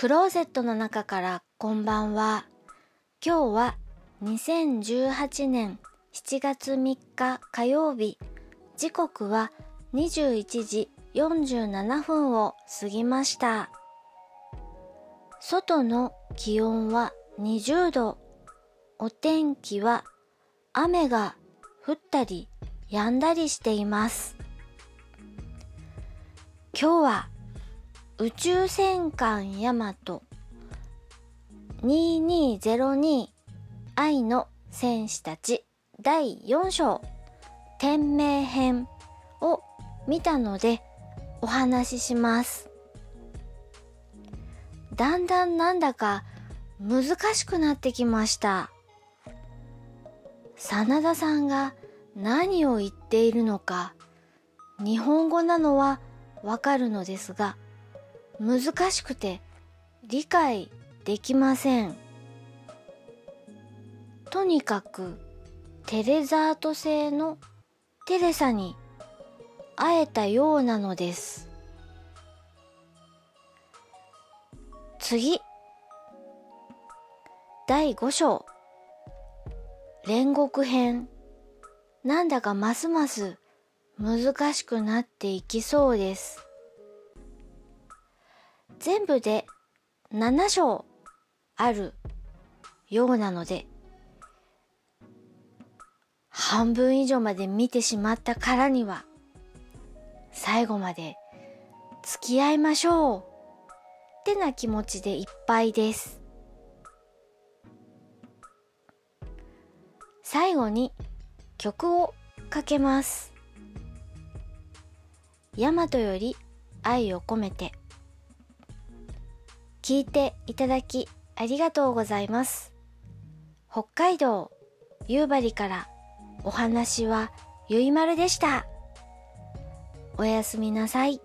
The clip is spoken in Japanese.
クローゼットの中からこんばんは。今日は2018年7月3日火曜日。時刻は21時47分を過ぎました。外の気温は20度。お天気は雨が降ったり止んだりしています。今日は宇宙戦艦ヤマト2202愛の戦士たち第4章天命編を見たのでお話しします。だんだんなんだか難しくなってきました。真田さんが何を言っているのか日本語なのはわかるのですが難しくて理解できません。とにかくテレザート製のテレサに会えたようなのです。次。第5章。煉獄編。なんだかますます難しくなっていきそうです。全部で7章あるようなので、半分以上まで見てしまったからには、最後まで付き合いましょうってな気持ちでいっぱいです。最後に曲をかけます。ヤマトより愛を込めて。聞いていただきありがとうございます。北海道夕張からお話はゆいまるでした。おやすみなさい。